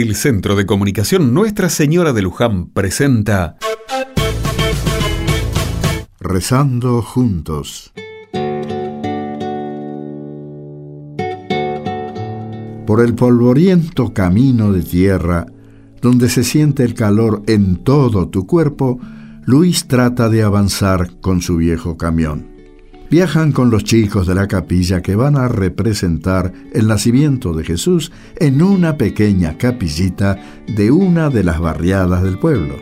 El Centro de Comunicación Nuestra Señora de Luján presenta Rezando juntos. Por el polvoriento camino de tierra, donde se siente el calor en todo tu cuerpo, Luis trata de avanzar con su viejo camión. Viajan con los chicos de la capilla que van a representar el nacimiento de Jesús en una pequeña capillita de una de las barriadas del pueblo.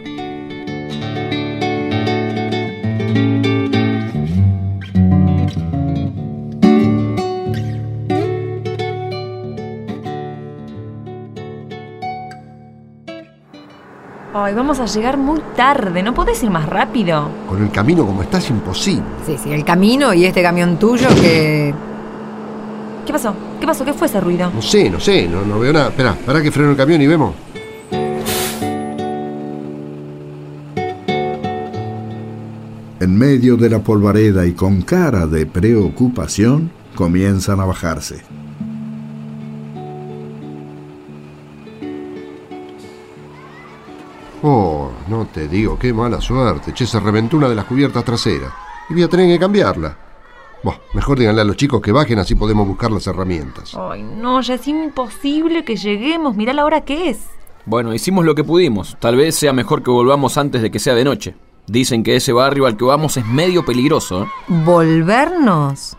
Ay, vamos a llegar muy tarde, ¿no podés ir más rápido? Con el camino como está es imposible. Sí, sí, el camino y este camión tuyo que... ¿Qué pasó? ¿Qué pasó? ¿Qué fue ese ruido? No sé, no sé, no, no veo nada. Espera, para que freno el camión y vemos. En medio de la polvareda y con cara de preocupación, comienzan a bajarse. Oh, no te digo, qué mala suerte. Che, se reventó una de las cubiertas traseras. Y voy a tener que cambiarla. Bueno, mejor díganle a los chicos que bajen, así podemos buscar las herramientas. Ay, no, ya es imposible que lleguemos. Mirá la hora que es. Bueno, hicimos lo que pudimos. Tal vez sea mejor que volvamos antes de que sea de noche. Dicen que ese barrio al que vamos es medio peligroso. ¿eh? ¿Volvernos?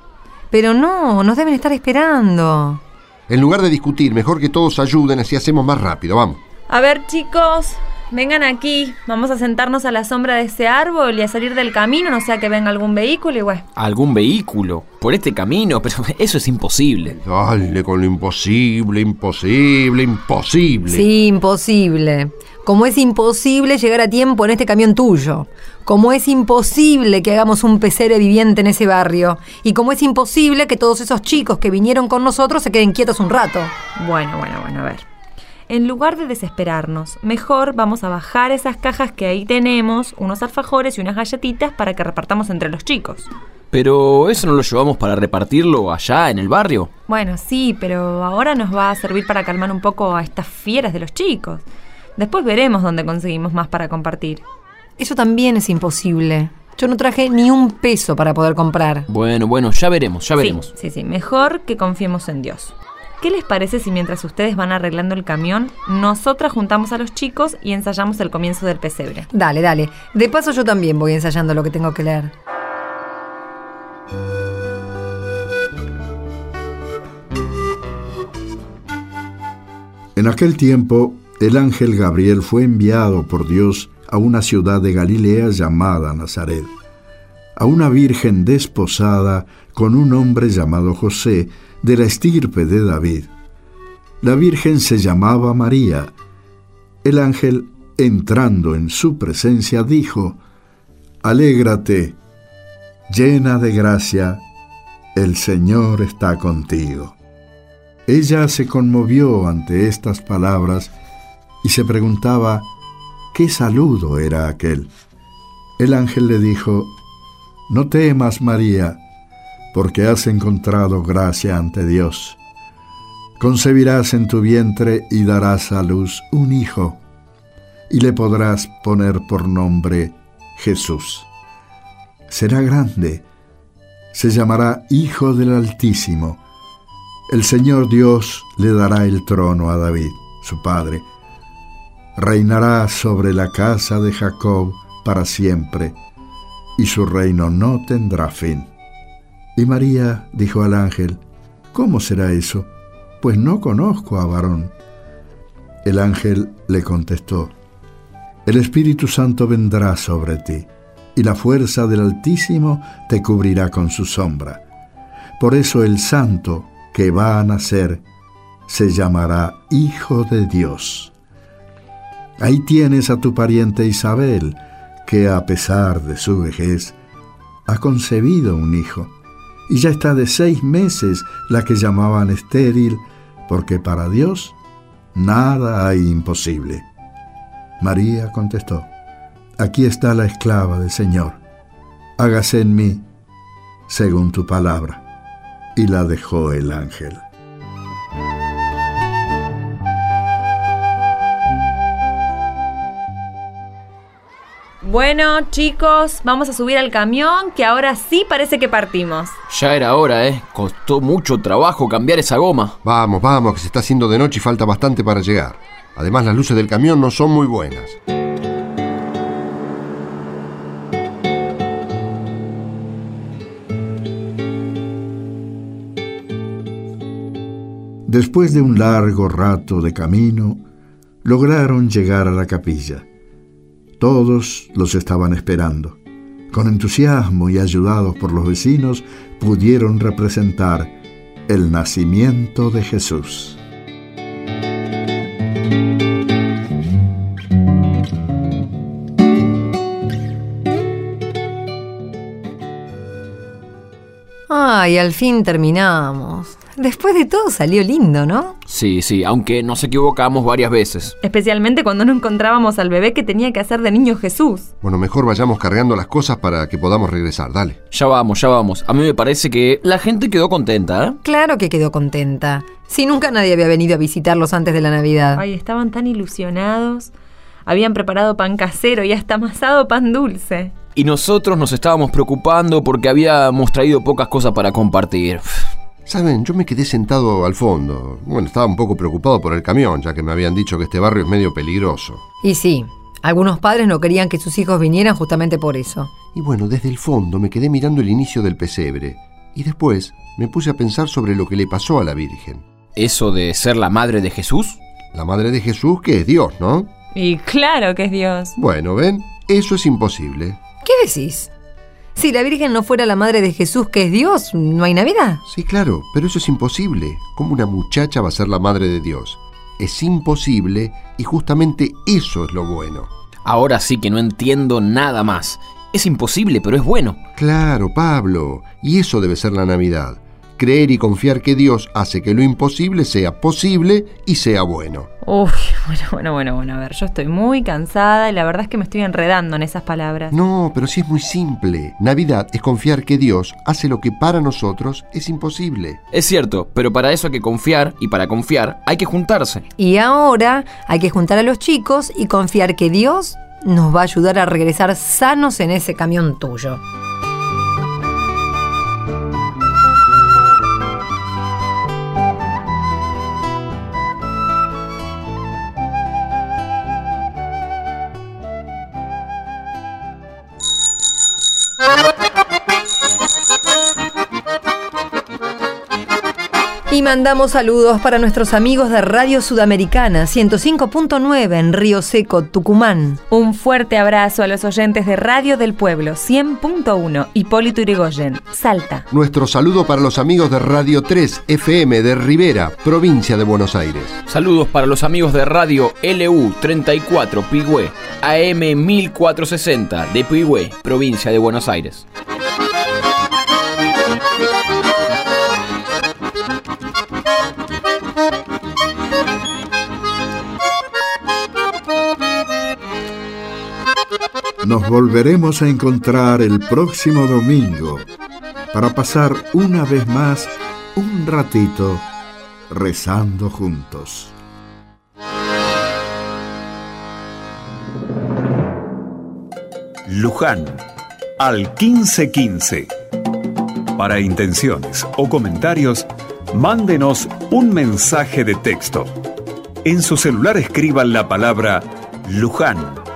Pero no, nos deben estar esperando. En lugar de discutir, mejor que todos ayuden, así hacemos más rápido. Vamos. A ver, chicos, vengan aquí. Vamos a sentarnos a la sombra de ese árbol y a salir del camino, no sea que venga algún vehículo y bueno. ¿Algún vehículo? Por este camino, pero eso es imposible. Dale con lo imposible, imposible, imposible. Sí, imposible. Como es imposible llegar a tiempo en este camión tuyo. Como es imposible que hagamos un pesebre viviente en ese barrio. Y como es imposible que todos esos chicos que vinieron con nosotros se queden quietos un rato. Bueno, bueno, bueno, a ver. En lugar de desesperarnos, mejor vamos a bajar esas cajas que ahí tenemos, unos alfajores y unas galletitas para que repartamos entre los chicos. Pero eso no lo llevamos para repartirlo allá en el barrio. Bueno, sí, pero ahora nos va a servir para calmar un poco a estas fieras de los chicos. Después veremos dónde conseguimos más para compartir. Eso también es imposible. Yo no traje ni un peso para poder comprar. Bueno, bueno, ya veremos, ya veremos. Sí, sí, sí. Mejor que confiemos en Dios. ¿Qué les parece si mientras ustedes van arreglando el camión, nosotras juntamos a los chicos y ensayamos el comienzo del pesebre? Dale, dale. De paso yo también voy ensayando lo que tengo que leer. En aquel tiempo, el ángel Gabriel fue enviado por Dios a una ciudad de Galilea llamada Nazaret, a una virgen desposada con un hombre llamado José, de la estirpe de David. La virgen se llamaba María. El ángel, entrando en su presencia, dijo, Alégrate, llena de gracia, el Señor está contigo. Ella se conmovió ante estas palabras y se preguntaba qué saludo era aquel. El ángel le dijo, No temas, María, porque has encontrado gracia ante Dios. Concebirás en tu vientre y darás a luz un hijo, y le podrás poner por nombre Jesús. Será grande, se llamará Hijo del Altísimo. El Señor Dios le dará el trono a David, su padre. Reinará sobre la casa de Jacob para siempre, y su reino no tendrá fin. Y María dijo al ángel, ¿Cómo será eso? Pues no conozco a varón. El ángel le contestó, El Espíritu Santo vendrá sobre ti, y la fuerza del Altísimo te cubrirá con su sombra. Por eso el santo que va a nacer se llamará Hijo de Dios. Ahí tienes a tu pariente Isabel, que a pesar de su vejez, ha concebido un hijo y ya está de seis meses la que llamaban estéril, porque para Dios nada hay imposible. María contestó, aquí está la esclava del Señor, hágase en mí según tu palabra. Y la dejó el ángel. Bueno, chicos, vamos a subir al camión que ahora sí parece que partimos. Ya era hora, ¿eh? Costó mucho trabajo cambiar esa goma. Vamos, vamos, que se está haciendo de noche y falta bastante para llegar. Además, las luces del camión no son muy buenas. Después de un largo rato de camino, lograron llegar a la capilla. Todos los estaban esperando. Con entusiasmo y ayudados por los vecinos, pudieron representar el nacimiento de Jesús. Ay, al fin terminamos. Después de todo salió lindo, ¿no? Sí, sí, aunque nos equivocamos varias veces. Especialmente cuando no encontrábamos al bebé que tenía que hacer de niño Jesús. Bueno, mejor vayamos cargando las cosas para que podamos regresar. Dale. Ya vamos, ya vamos. A mí me parece que la gente quedó contenta, ¿eh? Claro que quedó contenta. Si nunca nadie había venido a visitarlos antes de la Navidad. Ay, estaban tan ilusionados. Habían preparado pan casero y hasta amasado pan dulce. Y nosotros nos estábamos preocupando porque habíamos traído pocas cosas para compartir. Saben, yo me quedé sentado al fondo. Bueno, estaba un poco preocupado por el camión, ya que me habían dicho que este barrio es medio peligroso. Y sí, algunos padres no querían que sus hijos vinieran justamente por eso. Y bueno, desde el fondo me quedé mirando el inicio del pesebre. Y después me puse a pensar sobre lo que le pasó a la Virgen. ¿Eso de ser la madre de Jesús? La madre de Jesús, que es Dios, ¿no? Y claro que es Dios. Bueno, ven, eso es imposible. ¿Qué decís? Si la Virgen no fuera la madre de Jesús, que es Dios, ¿no hay Navidad? Sí, claro, pero eso es imposible. ¿Cómo una muchacha va a ser la madre de Dios? Es imposible y justamente eso es lo bueno. Ahora sí que no entiendo nada más. Es imposible, pero es bueno. Claro, Pablo, y eso debe ser la Navidad. Creer y confiar que Dios hace que lo imposible sea posible y sea bueno. Uy, bueno, bueno, bueno, bueno, a ver, yo estoy muy cansada y la verdad es que me estoy enredando en esas palabras. No, pero sí es muy simple. Navidad es confiar que Dios hace lo que para nosotros es imposible. Es cierto, pero para eso hay que confiar y para confiar hay que juntarse. Y ahora hay que juntar a los chicos y confiar que Dios nos va a ayudar a regresar sanos en ese camión tuyo. Mandamos saludos para nuestros amigos de Radio Sudamericana 105.9 en Río Seco, Tucumán. Un fuerte abrazo a los oyentes de Radio del Pueblo 100.1 Hipólito Yrigoyen, Salta. Nuestro saludo para los amigos de Radio 3 FM de Rivera, provincia de Buenos Aires. Saludos para los amigos de Radio LU 34 Pigüé, AM 1460 de Pigüé, provincia de Buenos Aires. Nos volveremos a encontrar el próximo domingo para pasar una vez más un ratito rezando juntos. Luján, al 1515. Para intenciones o comentarios, mándenos un mensaje de texto. En su celular escriban la palabra Luján.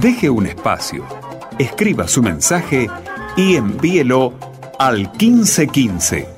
Deje un espacio, escriba su mensaje y envíelo al 1515